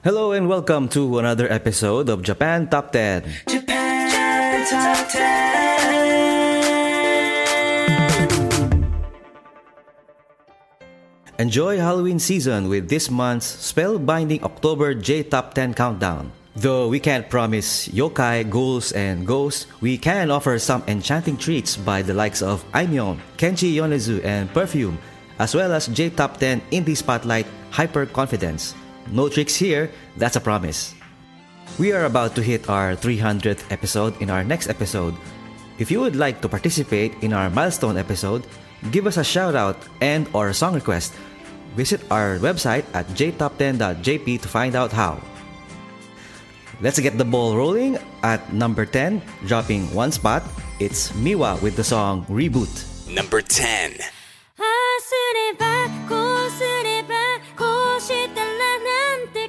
Hello and welcome to another episode of Japan Top 10. Japan Top 10. Enjoy Halloween season with this month's spellbinding October J Top 10 countdown. Though we can't promise yokai, ghouls, and ghosts, we can offer some enchanting treats by the likes of Aimyon, Kenshi Yonezu, and Perfume, as well as J Top 10 Indie Spotlight Hyper Confidence. No tricks here, that's a promise. We are about to hit our 300th episode in our next episode. If you would like to participate in our milestone episode, give us a shout out and or a song request. Visit our website at jtop10.jp to find out how. Let's get the ball rolling at number 10, dropping one spot. It's Miwa with the song Reboot. Number 10. こうしたらなんて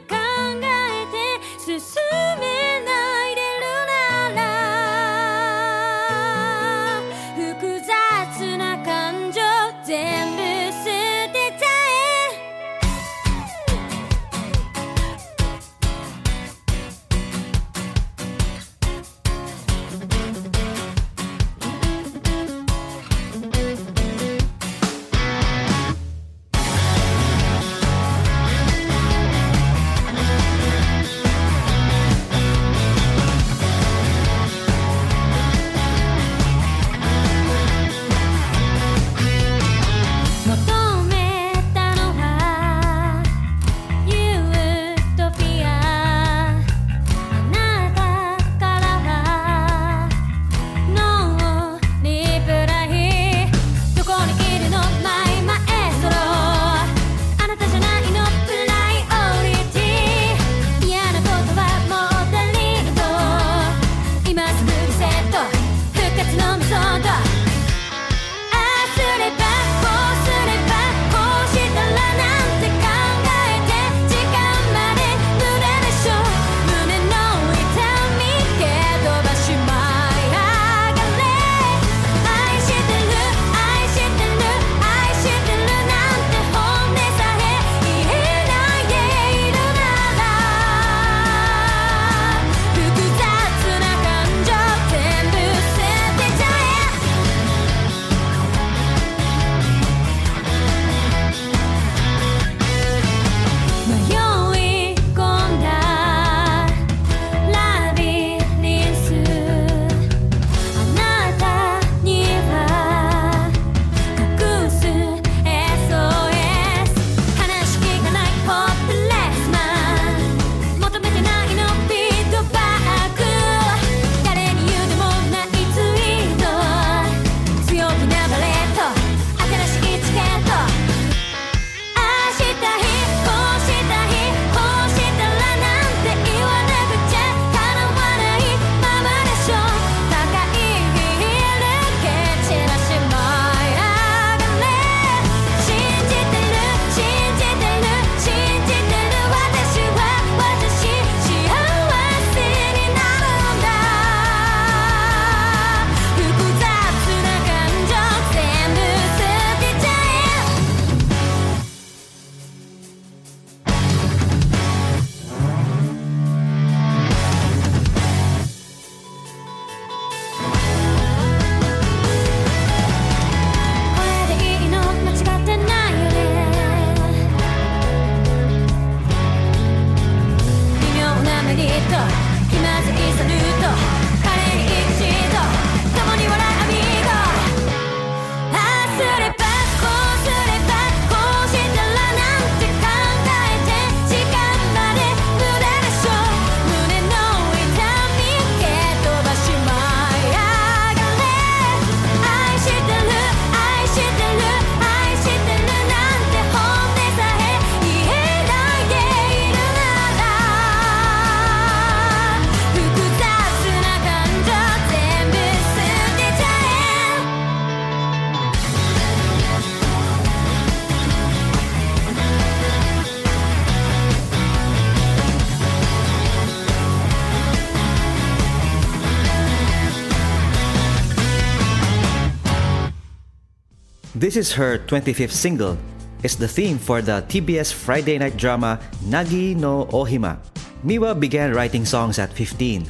This is her 25th single. It's the theme for the TBS Friday night drama Nagi no Ohima. Miwa began writing songs at 15.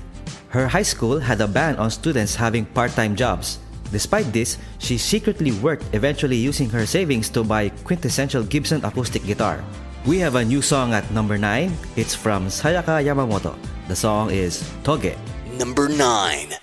Her high school had a ban on students having part-time jobs. Despite this, she secretly worked, eventually using her savings to buy quintessential Gibson acoustic guitar. We have a new song at number 9. It's from Sayaka Yamamoto. The song is Toge. Number 9.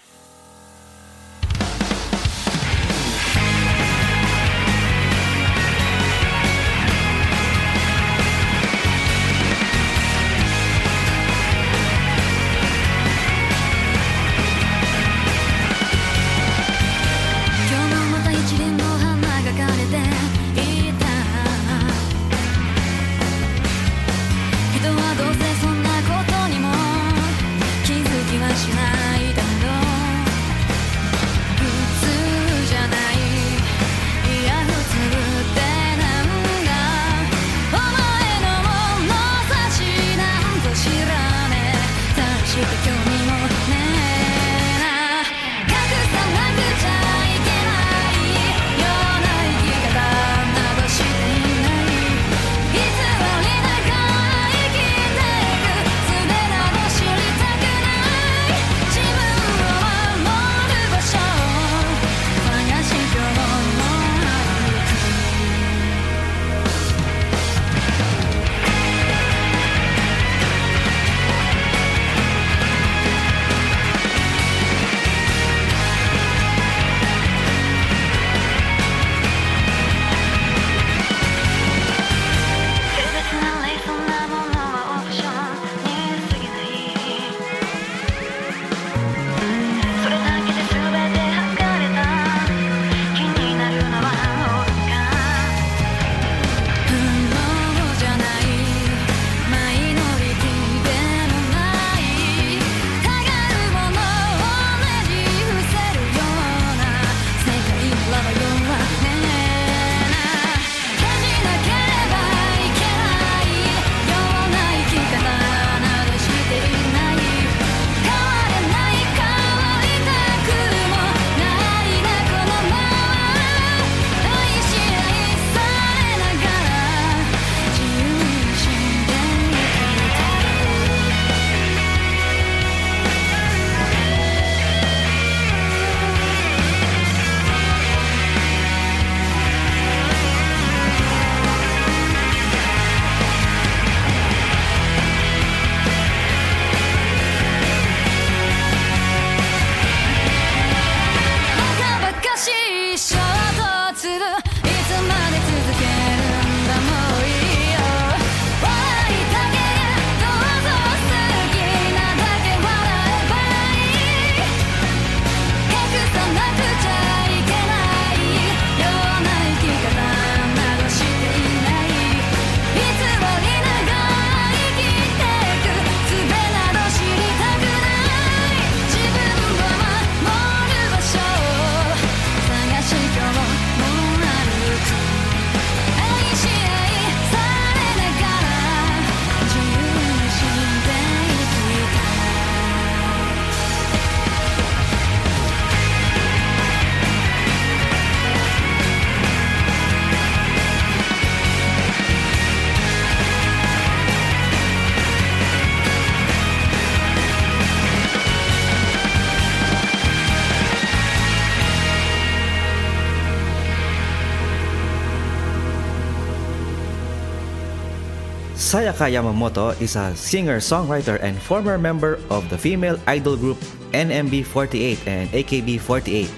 Sayaka Yamamoto is a singer, songwriter, and former member of the female idol group NMB48 and AKB48.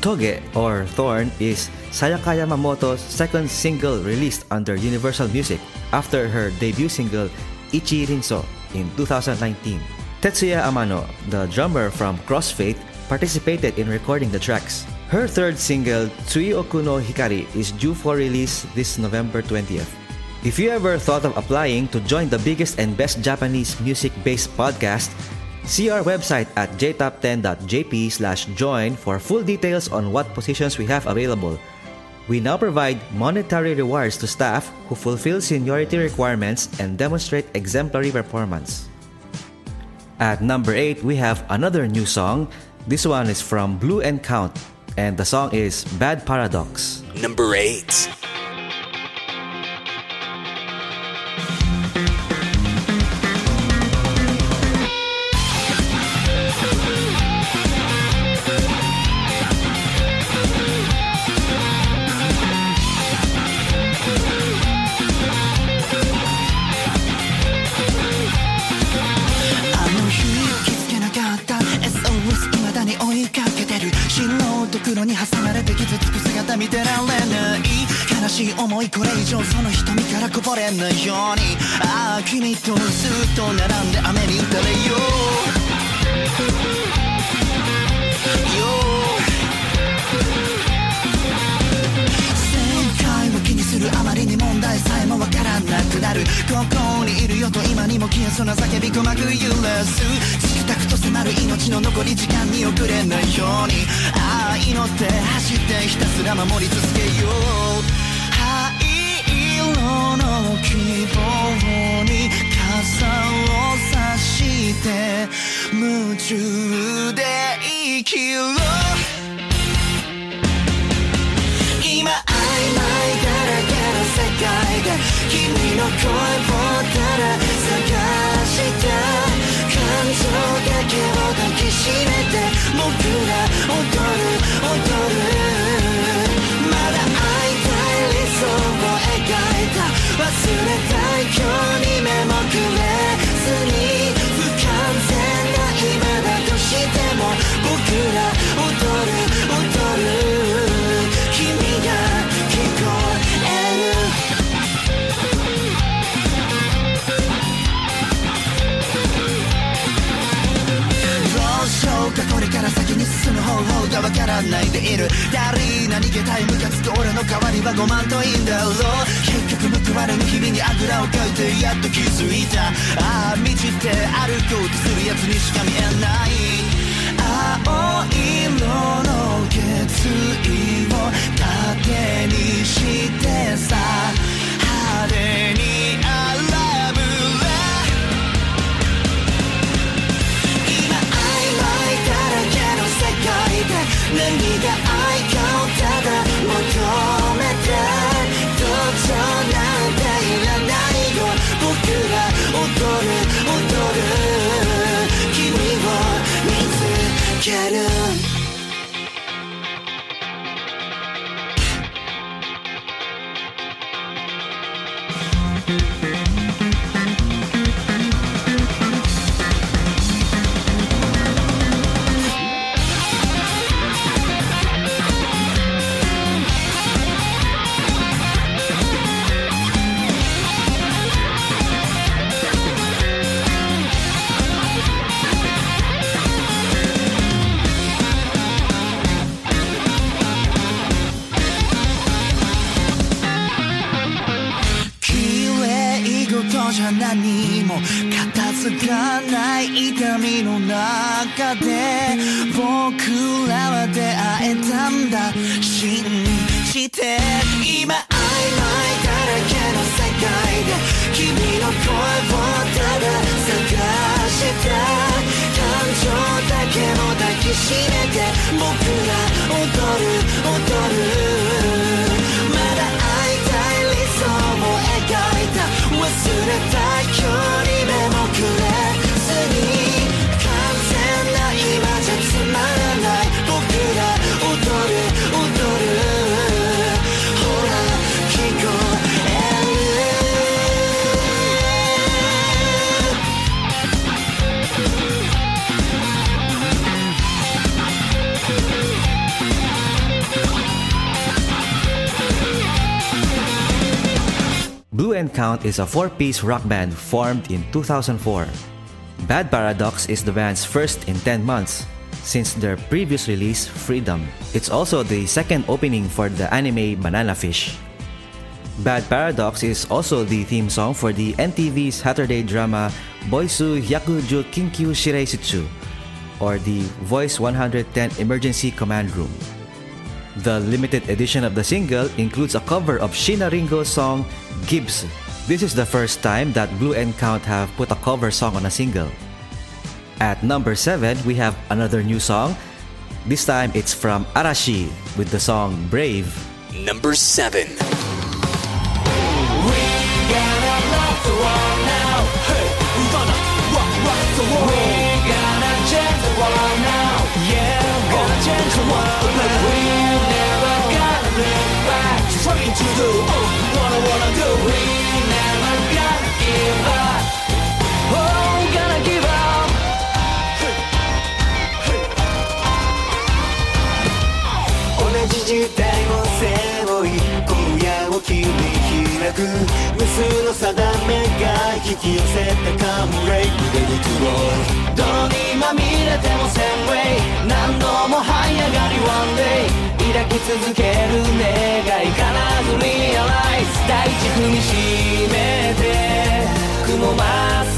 Toge or Thorn is Sayaka Yamamoto's second single released under Universal Music after her debut single Ichi Rinso in 2019. Tetsuya Amano, the drummer from Crossfaith, participated in recording the tracks. Her third single, Tsuyoku no Hikari, is due for release this November 20th. If you ever thought of applying to join the biggest and best Japanese music-based podcast, see our website at jtop10.jp slash join for full details on what positions we have available. We now provide monetary rewards to staff who fulfill seniority requirements and demonstrate exemplary performance. At number 8, we have another new song. This one is from Blue Encount, and the song is Bad Paradox. Number 8. つく姿見てられない。悲しい思いこれ以上その瞳からこぼれないように。ああ君とずっと並んで雨に打たれよう。よ正解を気にするあまりに問題さえもわからなくなる。ここにいるよと今にも消えそうな叫び鼓膜揺らす。チクタクと迫る命の残り時間に遅れないように。祈って走ってひたすら守り続けよう灰色の希望に傘を差して。夢中で生きろ今曖昧だらけの世界で君の声をただ探した感情だけを抱きしめて。僕ら踊る忘れたい今日に目もくれずに不完全な今だとしても僕ら踊る踊る君が聞こえるどうしようかこれから先に進む方法がわからないでいる。誰な逃げたいムカつく俺の代わりは5万といいんだろう。結局報われぬ日々にあぐらをかいてやっと気づいた。ああ道って歩こうとするやつにしか見えない。青色の決意を盾にしてさ。派手に荒ぶれ今曖昧だらけの世界で。何が愛かをただ求め get up. 片付かない痛みの中で僕らは出会えたんだ。信じて今曖昧だらけの世界で君の声をただ探した感情だけを抱きしめて僕ら踊る踊る。Count is a four piece rock band formed in 2004. Bad Paradox is the band's first in 10 months since their previous release, Freedom. It's also the second opening for the anime Banana Fish. Bad Paradox is also the theme song for the NTV Saturday drama Boisu Hyakuju Kinkyu Shireisutsu, or the Voice 110 Emergency Command Room. The limited edition of the single includes a cover of Shiina Ringo's song Gips. This is the first time that Blue Encount have put a cover song on a single. At number 7, we have another new song. This time it's from Arashi with the song Brave. Number 7. なく無数の定めが引き寄せたカムレイ腕に行こう泥にまみれてもセンウェイ。何度も這い上がりワンデイ抱き続ける願い。必ずリアライズ大地踏みしめて。雲ます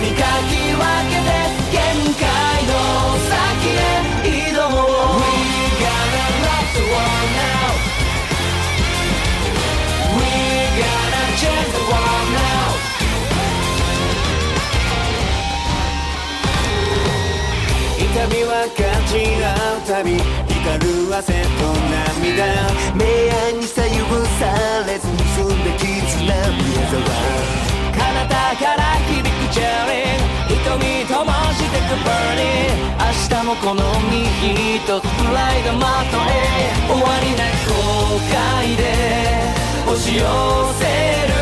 にかき分けて限界の先へ挑もう We gotta rock the world now We gotta change the world now 痛みは感じ合うたび光る汗と涙明暗に左右されず結んだ絆宮沢なたから響くチェリー瞳ともしてくバーニー明日もこの右とつライいがまとえ終わりない後悔で押し寄せる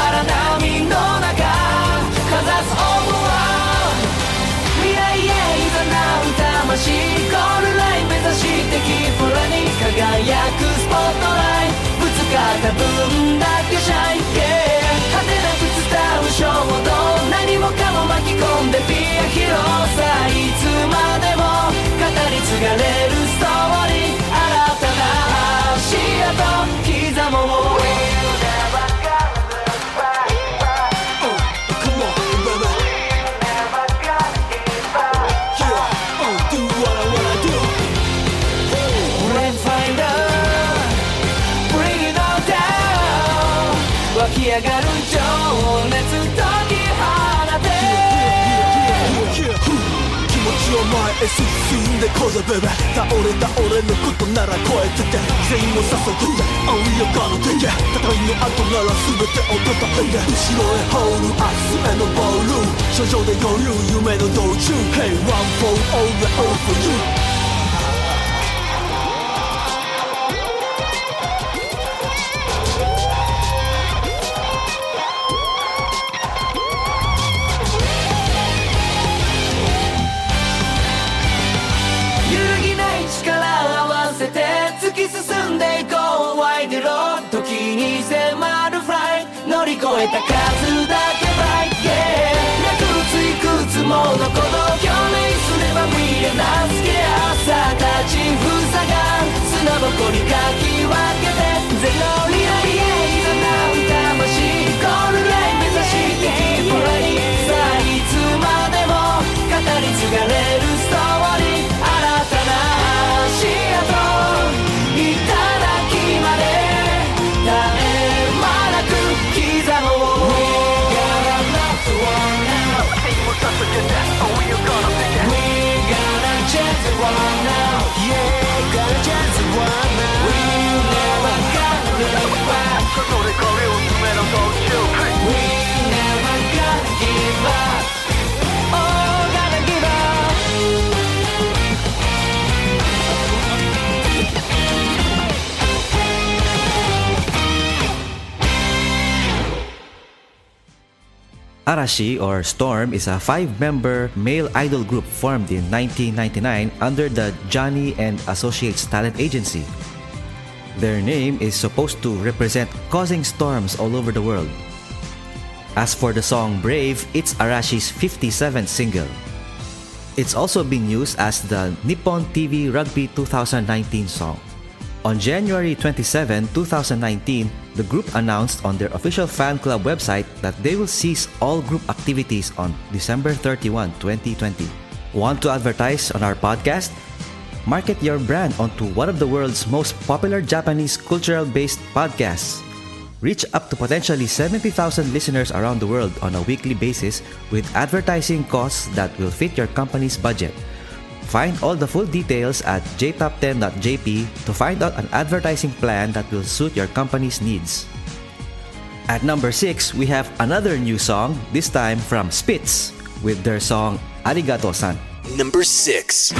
荒波の中かざす思ーブは未来へ誘う魂ゴールライン目指してキープラに輝くスポットライトぶつかった分だけシャイ、ケーン無衝何もかも巻き込んでビアヒロさいつまでも語り継がれるストーリー新たな足跡刻もうでこうベベ倒れた俺のことなら超えてて。全員を誘うぜ青い夜間の敵戦いの跡なら全てをた。いて後ろへホールアクスへのボール頂上で合流夢の道中 Hey one for all the all for you た数だけバイケくついくつものこの共鳴すれば見えなすけ朝立ちふさが砂ぼこりかき分けてゼロに Arashi or Storm is a five-member male idol group formed in 1999 under the Johnny and Associates talent agency. Their name is supposed to represent causing storms all over the world. As for the song Brave, it's Arashi's 57th single. It's also been used as the Nippon TV Rugby 2019 song. On January 27, 2019, the group announced on their official fan club website that they will cease all group activities on December 31, 2020. Want to advertise on our podcast? Market your brand onto one of the world's most popular Japanese cultural based podcasts. Reach up to potentially 70,000 listeners around the world on a weekly basis with advertising costs that will fit your company's budget. Find all the full details at jtop10.jp to find out an advertising plan that will suit your company's needs. At number 6, we have another new song, this time from Spitz, with their song Arigato san. Number 6.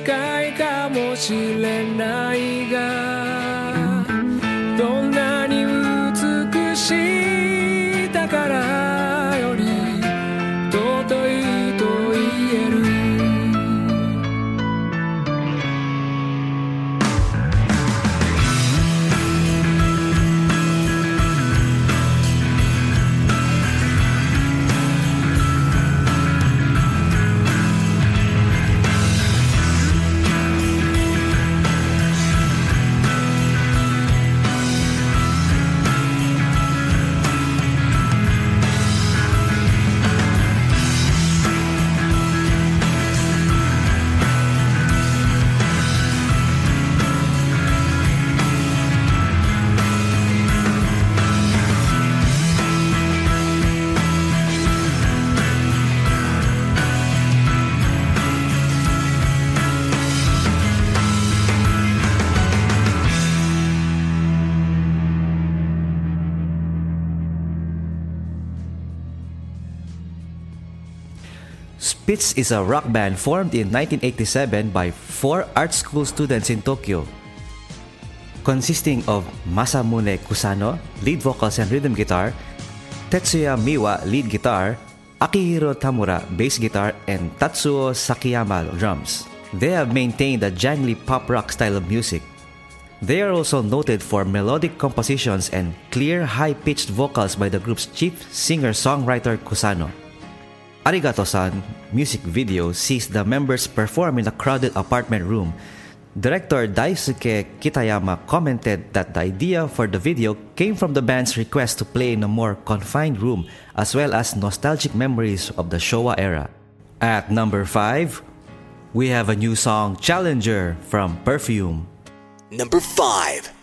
短いかもしれないがどんなに美しい宝 Spitz is a rock band formed in 1987 by four art school students in Tokyo. Consisting of Masamune Kusano, lead vocals and rhythm guitar, Tetsuya Miwa, lead guitar, Akihiro Tamura, bass guitar, and Tatsuo Sakiyama, drums. They have maintained a jangly pop rock style of music. They are also noted for melodic compositions and clear, high pitched vocals by the group's chief singer songwriter Kusano. Arigato san music video sees the members perform in a crowded apartment room. Director Daisuke Kitayama commented that the idea for the video came from the band's request to play in a more confined room as well as nostalgic memories of the Showa era. At number 5, we have a new song Challenger from Perfume. Number 5.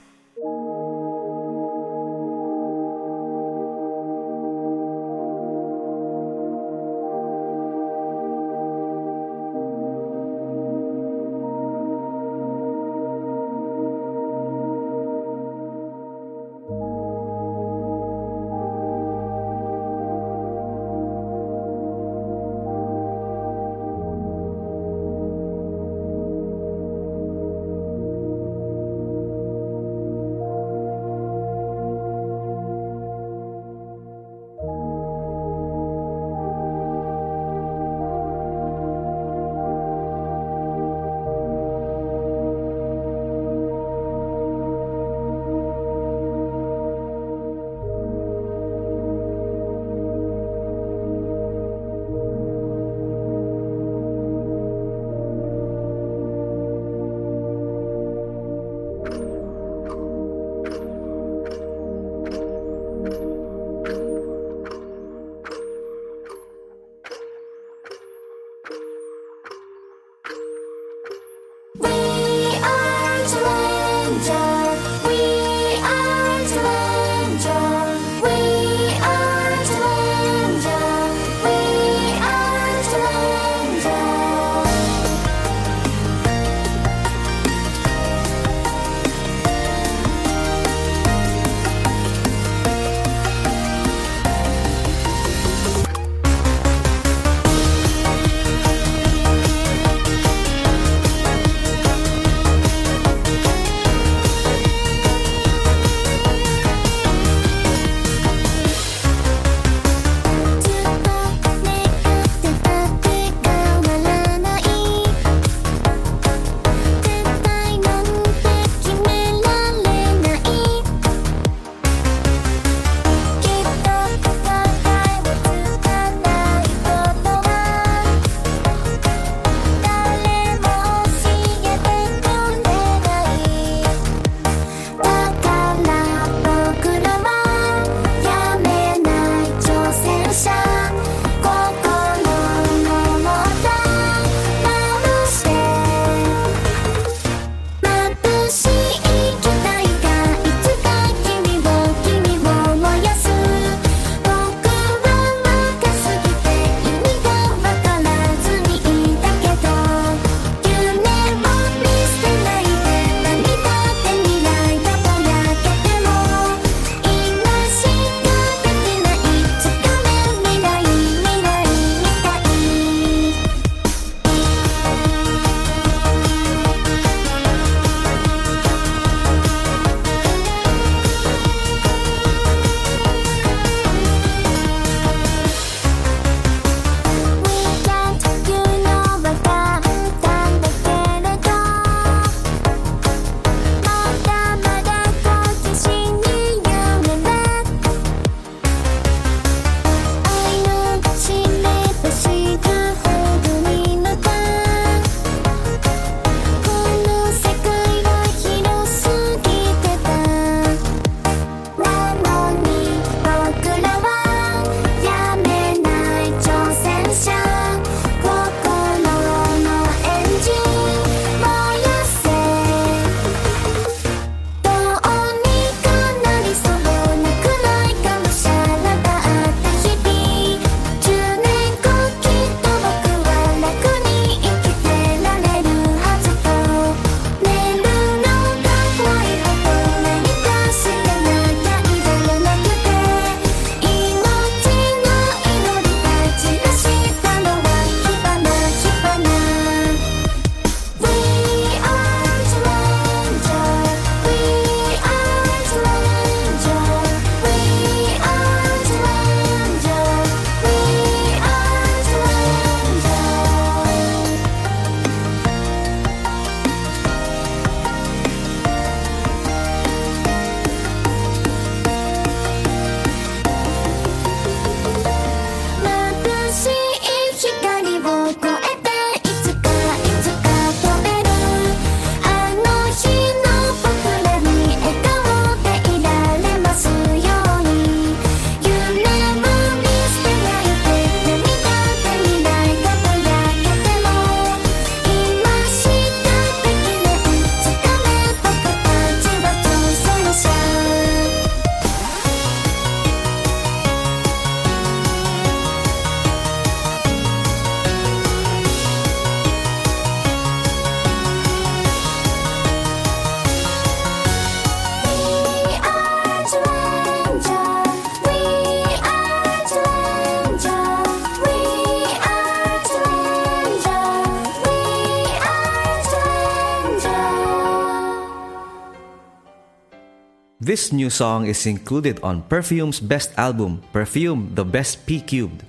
This new song is included on Perfume's best album, Perfume The Best P Cubed,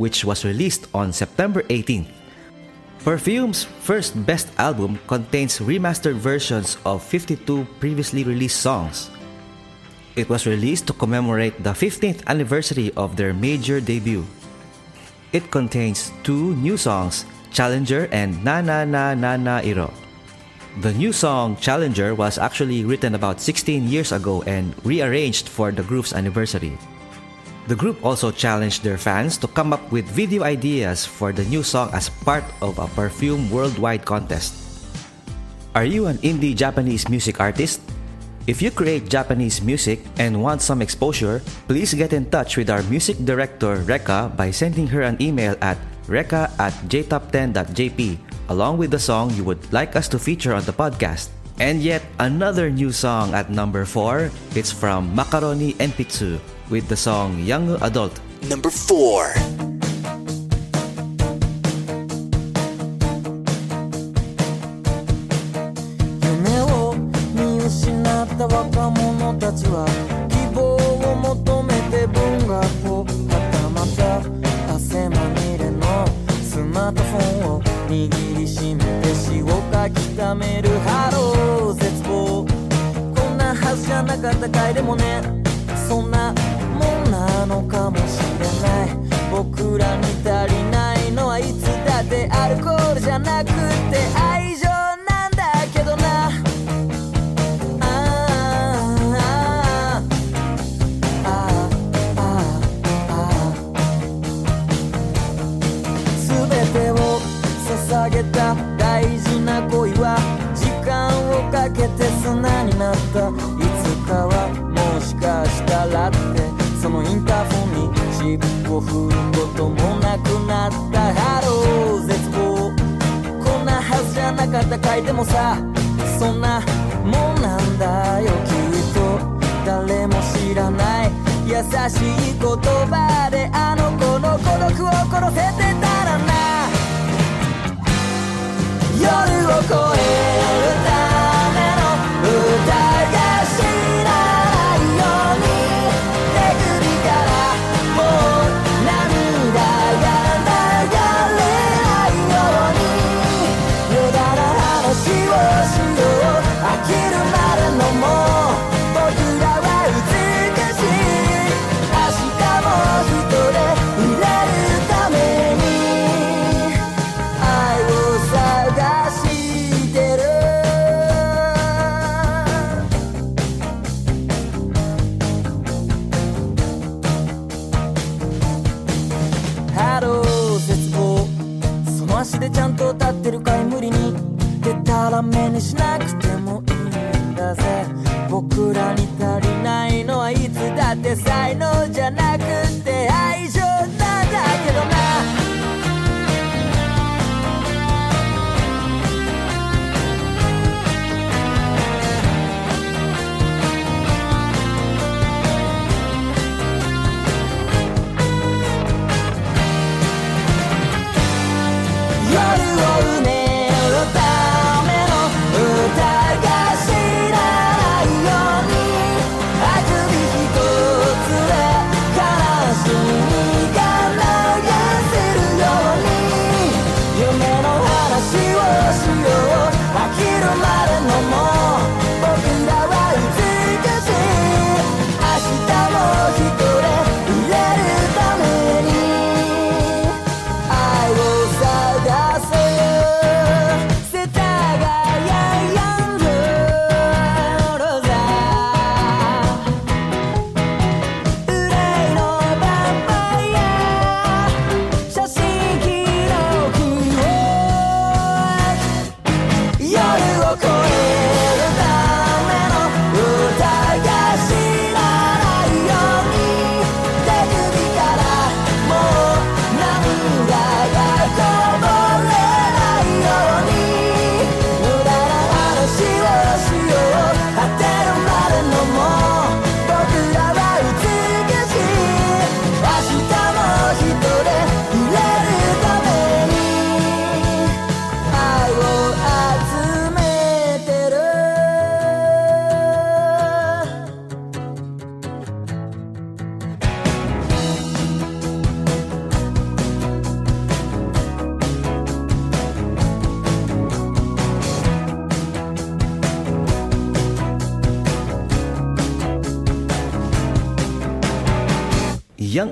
which was released on September 18th. Perfume's first best album contains remastered versions of 52 previously released songs. It was released to commemorate the 15th anniversary of their major debut. It contains two new songs, Challenger and Na Na Na Na Na Iro. The new song Challenger was actually written about 16 years ago and rearranged for the group's anniversary. The group also challenged their fans to come up with video ideas for the new song as part of a Perfume Worldwide contest. Are you an indie Japanese music artist? If you create Japanese music and want some exposure, please get in touch with our music director Reka by sending her an email at reka at jtop10.jp along with the song you would like us to feature on the podcast. And yet another new song at number 4, it's from Macaroni Enpitsu with the song Young Adult. Number 4. 書き溜めるハロー絶望こんなはずじゃなかったかいでもねそんなもんなのかもしれない僕らに足りないのはいつだってアルコールじゃなくて愛なかったかいでもさそんなもんなんだよきっと。誰も知らない優しい言葉であの子の孤独を殺せ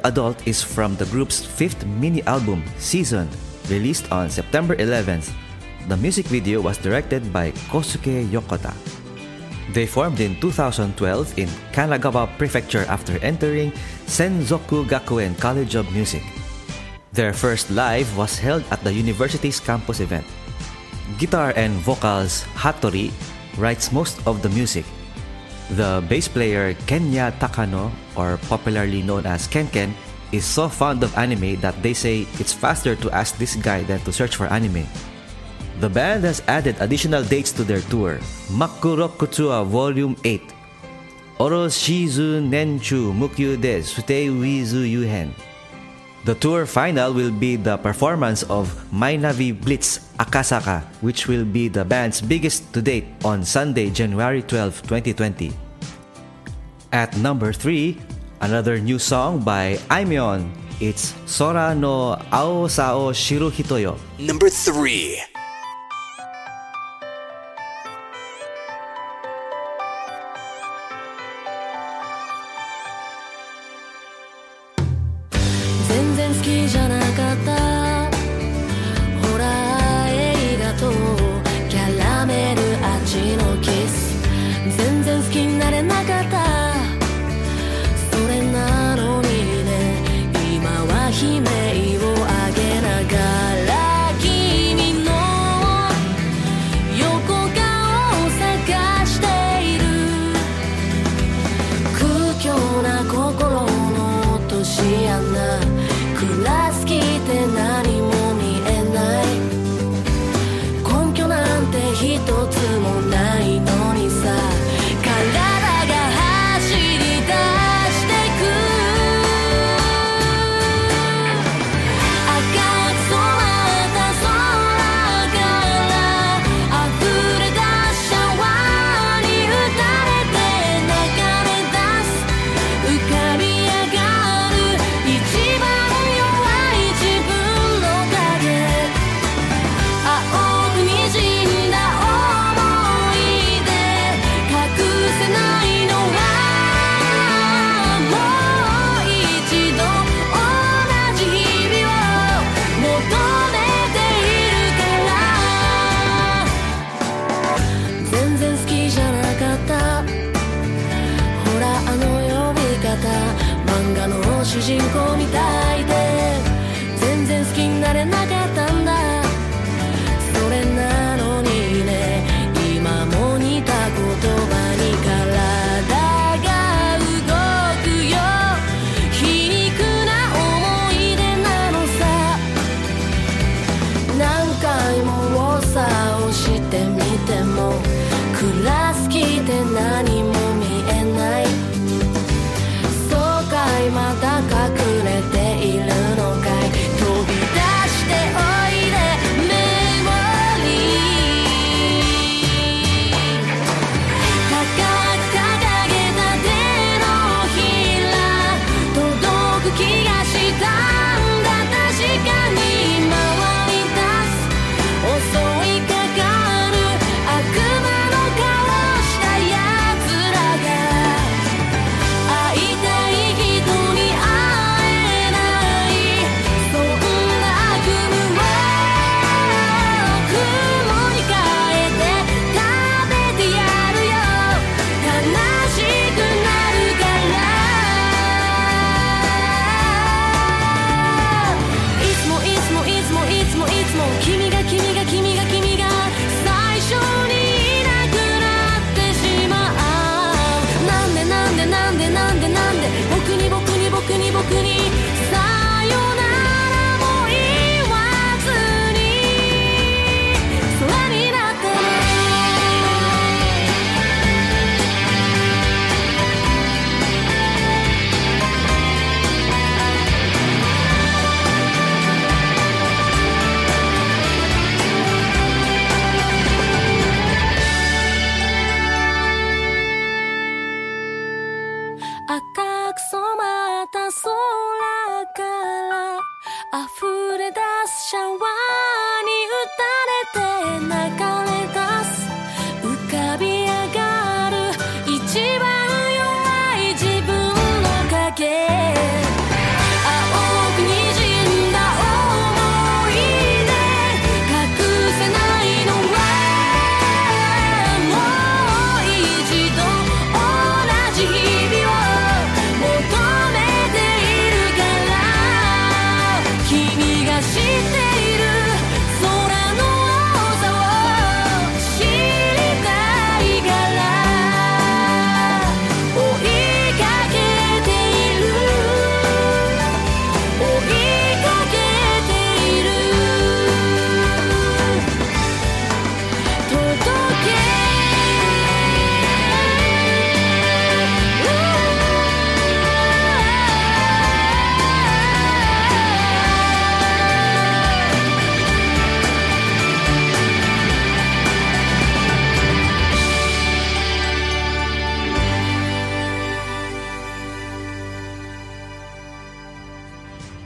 Adult is from the group's fifth mini album, Season, released on September 11th. The music video was directed by Kosuke Yokota. They formed in 2012 in Kanagawa Prefecture after entering Senzoku Gakuen College of Music. Their first live was held at the university's campus event. Guitar and vocals Hattori writes most of the music, the bass player Kenya Takano, or popularly known as Kenken, is so fond of anime that they say it's faster to ask this guy than to search for anime. The band has added additional dates to their tour Makurokutsua Volume 8, Oroshizu Nenchu Mukyu de Sutei Wizu Yuhen. The tour final will be the performance of Mynavi Blitz Akasaka, which will be the band's biggest to date on Sunday, January 12, 2020. At number 3, another new song by Aimyon. It's Sora no Aosa wo Shiru Hito yo. Number 3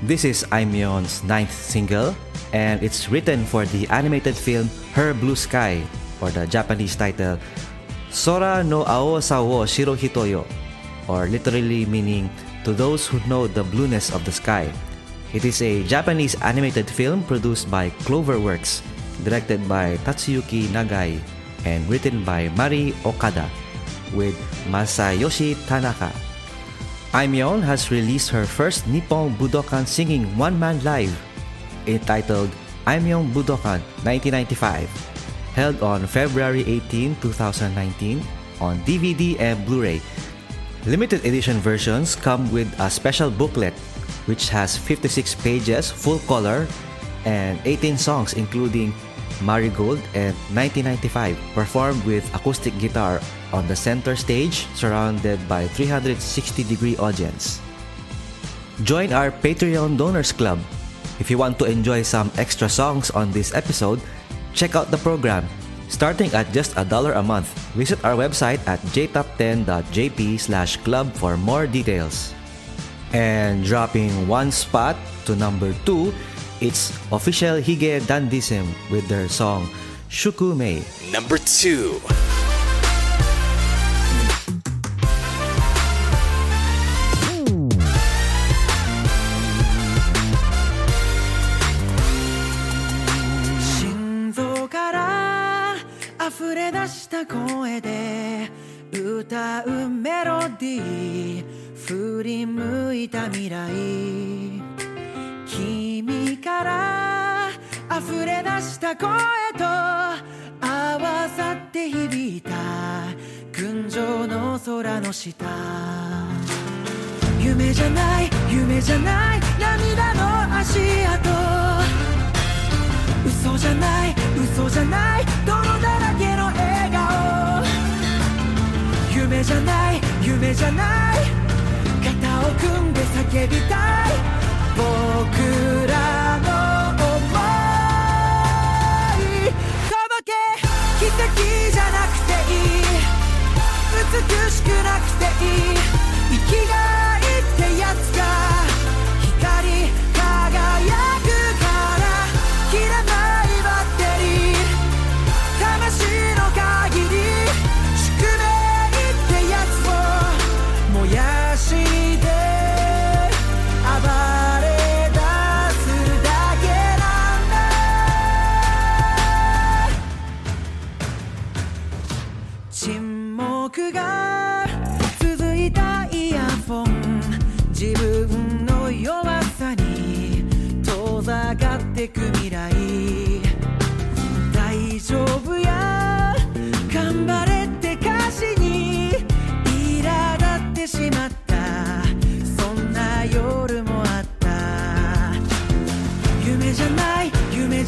This is Aimyon's ninth single, and it's written for the animated film Her Blue Sky, or the Japanese title Sora no Aosa wo Shiru Hito or literally meaning to those who know the blueness of the sky. It is a Japanese animated film produced by Cloverworks, directed by Tatsuyuki Nagai, and written by Mari Okada, with Masayoshi Tanaka. Aimyon has released her first Nippon Budokan singing one-man live, entitled Aimyon Budokan 1995, held on February 18, 2019 on DVD and Blu-ray. Limited edition versions come with a special booklet which has 56 pages full color and 18 songs including Marigold and 1995 performed with acoustic guitar on the center stage surrounded by 360 degree audience. Join our Patreon Donors Club. If you want to enjoy some extra songs on this episode, check out the program. Starting at just a dollar a month, visit our website at jtop10.jp slash club for more details. And dropping one spot to number 2, it's official Hige Dandism with their song Shukumei. Number 2. 心出した声と合わさって響いた群青の空の下。夢じゃない夢じゃない涙の足跡。嘘じゃない嘘じゃない泥だらけの笑顔。夢じゃない夢じゃない肩を組んで叫びたい。僕ら敵じゃなくていい美しくなくていい。生きがい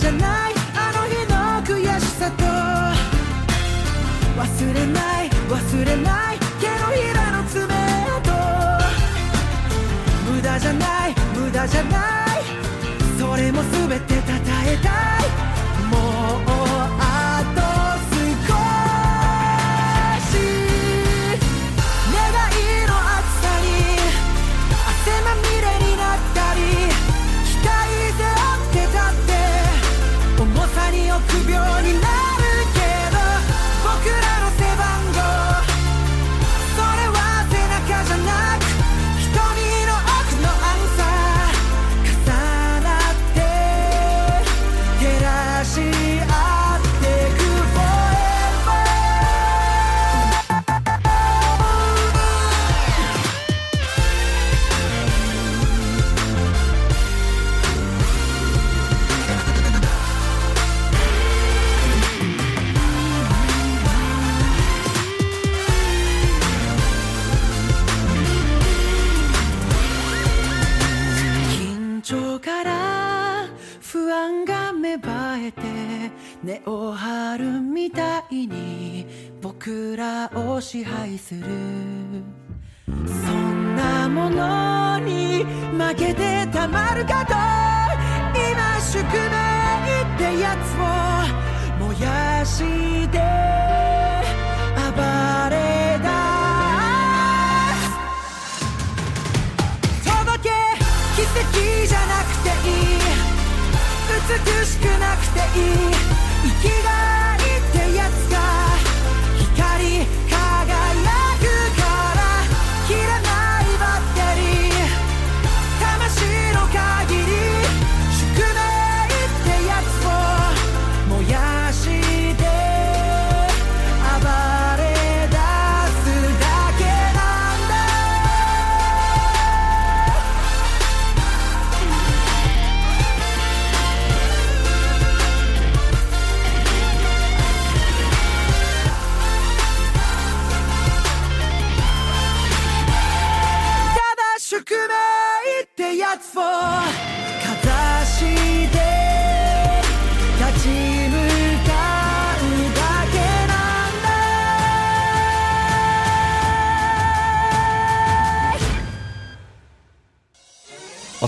ゃないあの日の悔しさと。忘れない忘れない手のひらの爪痕無駄じゃない無駄じゃない。それも全てたたえたい。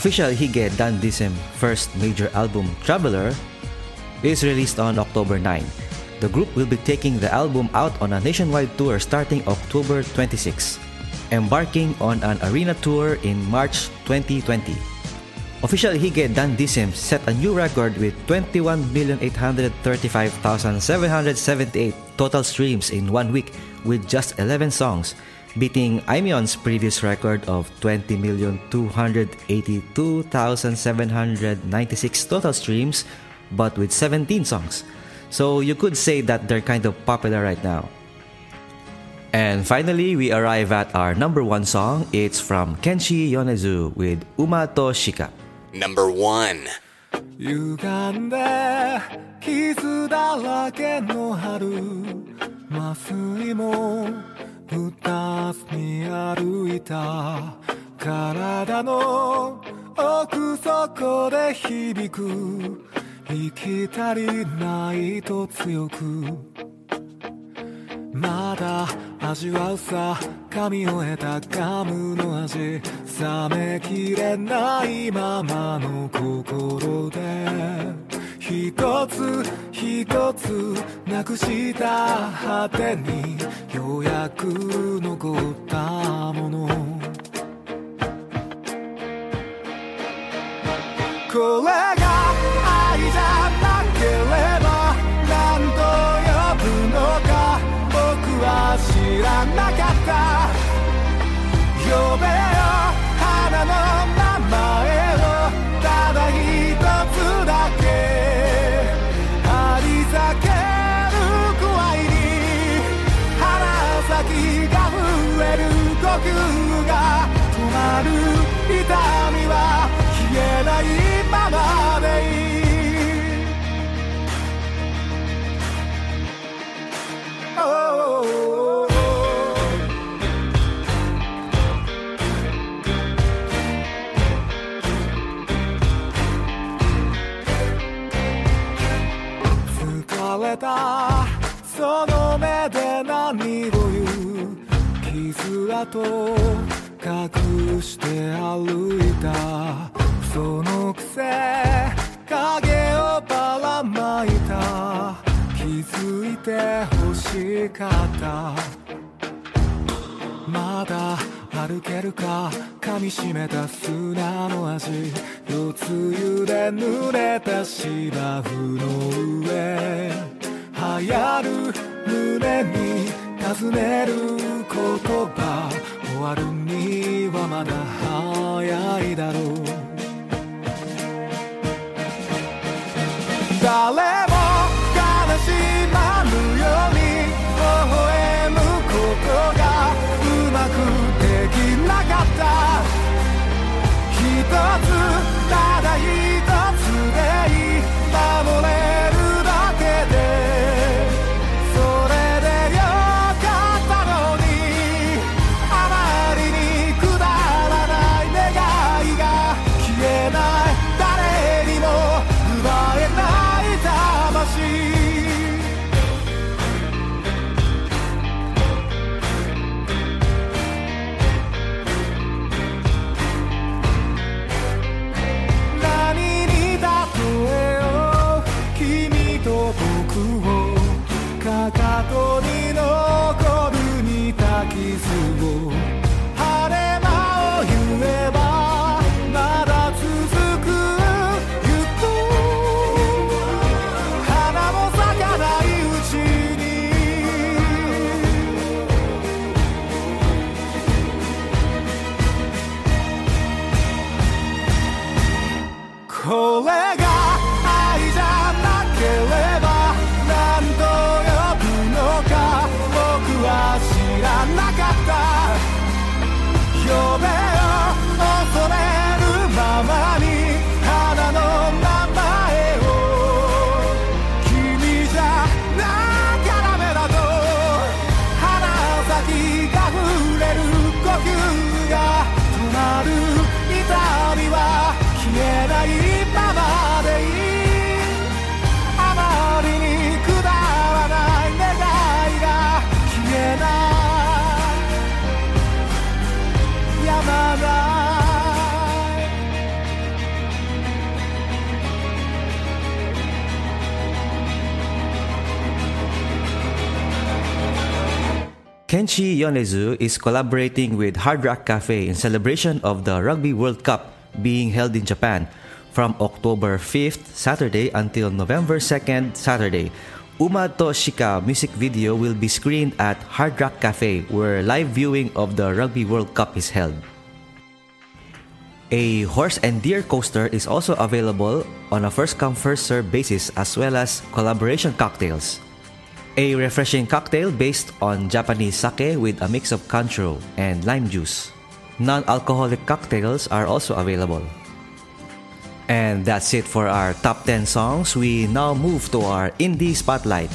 Official Hige Dandism first major album, Traveler, is released on October 9. The group will be taking the album out on a nationwide tour starting October 26, embarking on an arena tour in March 2020. Official Hige Dandism set a new record with 21,835,778 total streams in one week with just 11 songs, beating Aimyon's previous record of 20,282,796 total streams, but with 17 songs. So you could say that they're kind of popular right now. And finally, we arrive at our number one song. It's from Kenshi Yonezu with Uma to Shika. Number one. 歪んで傷だらけの春麻酔も打たずに歩いた体の奥底で響く。生き足りないと強く。まだ味わうさ噛み終えたガムの味。冷めきれないままの心で。一つ一つなくした果てにようやく残ったもの。これが愛じゃなければ何と呼ぶのか僕は知らなかった。呼べよ花のえる呼吸が止まる痛みは消えないままでいい Oh,「疲れた。その目で何を」「傷跡隠して歩いた」「そのくせ影をばらまいた」「気づいて欲しかった」まだ歩けるか噛みしめた砂の味。夜露で濡れた芝生の上。流行る胸に尋ねる言葉終わるにはまだ早いだろう。誰も Kenshi Yonezu is collaborating with Hard Rock Cafe in celebration of the Rugby World Cup being held in Japan from October 5th Saturday until November 2nd Saturday. Uma to Shika music video will be screened at Hard Rock Cafe where live viewing of the Rugby World Cup is held. A horse and deer coaster is also available on a first come first serve basis as well as collaboration cocktails. A refreshing cocktail based on Japanese sake with a mix of kanchuro and lime juice. Non alcoholic cocktails are also available. And that's it for our top 10 songs. We now move to our indie spotlight.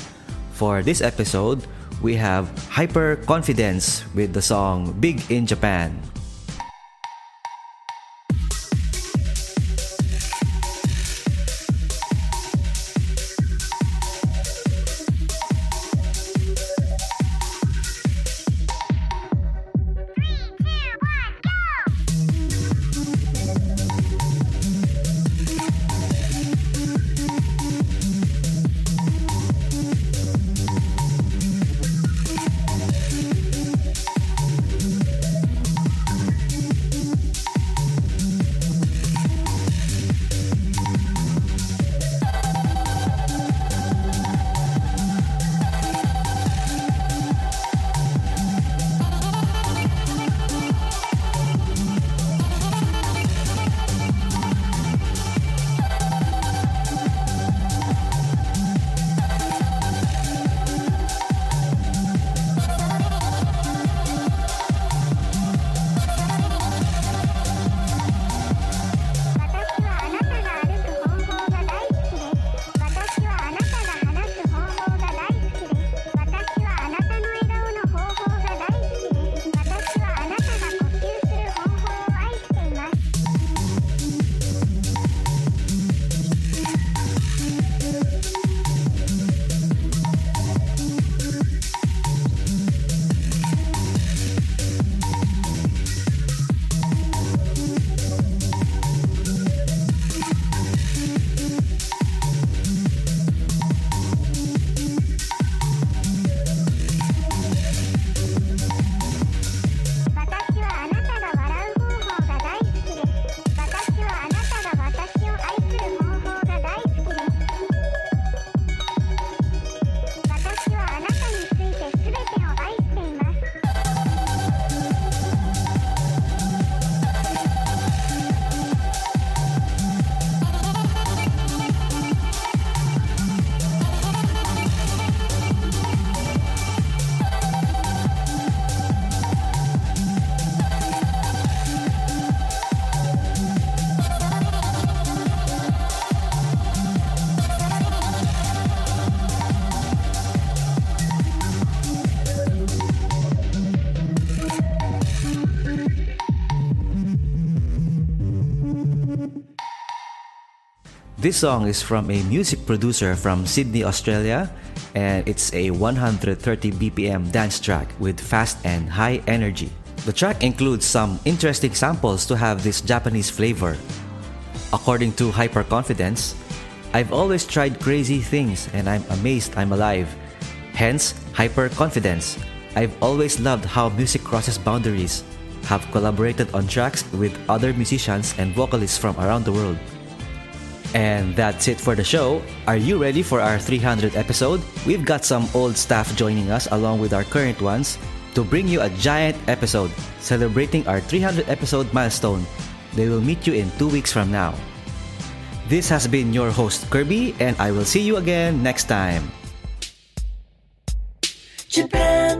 For this episode, we have Hyper Confidence with the song Big in Japan. This song is from a music producer from Sydney, Australia, and it's a 130 BPM dance track with fast and high energy. The track includes some interesting samples to have this Japanese flavor. According to Hyperconfidence, I've always tried crazy things and I'm amazed I'm alive. Hence, Hyperconfidence. I've always loved how music crosses boundaries. Have collaborated on tracks with other musicians and vocalists from around the world. And that's it for the show. Are you ready for our 300 episode? We've got some old staff joining us along with our current ones to bring you a giant episode celebrating our 300 episode milestone. They will meet you in two weeks from now. This has been your host Kirby, and I will see you again next time. Japan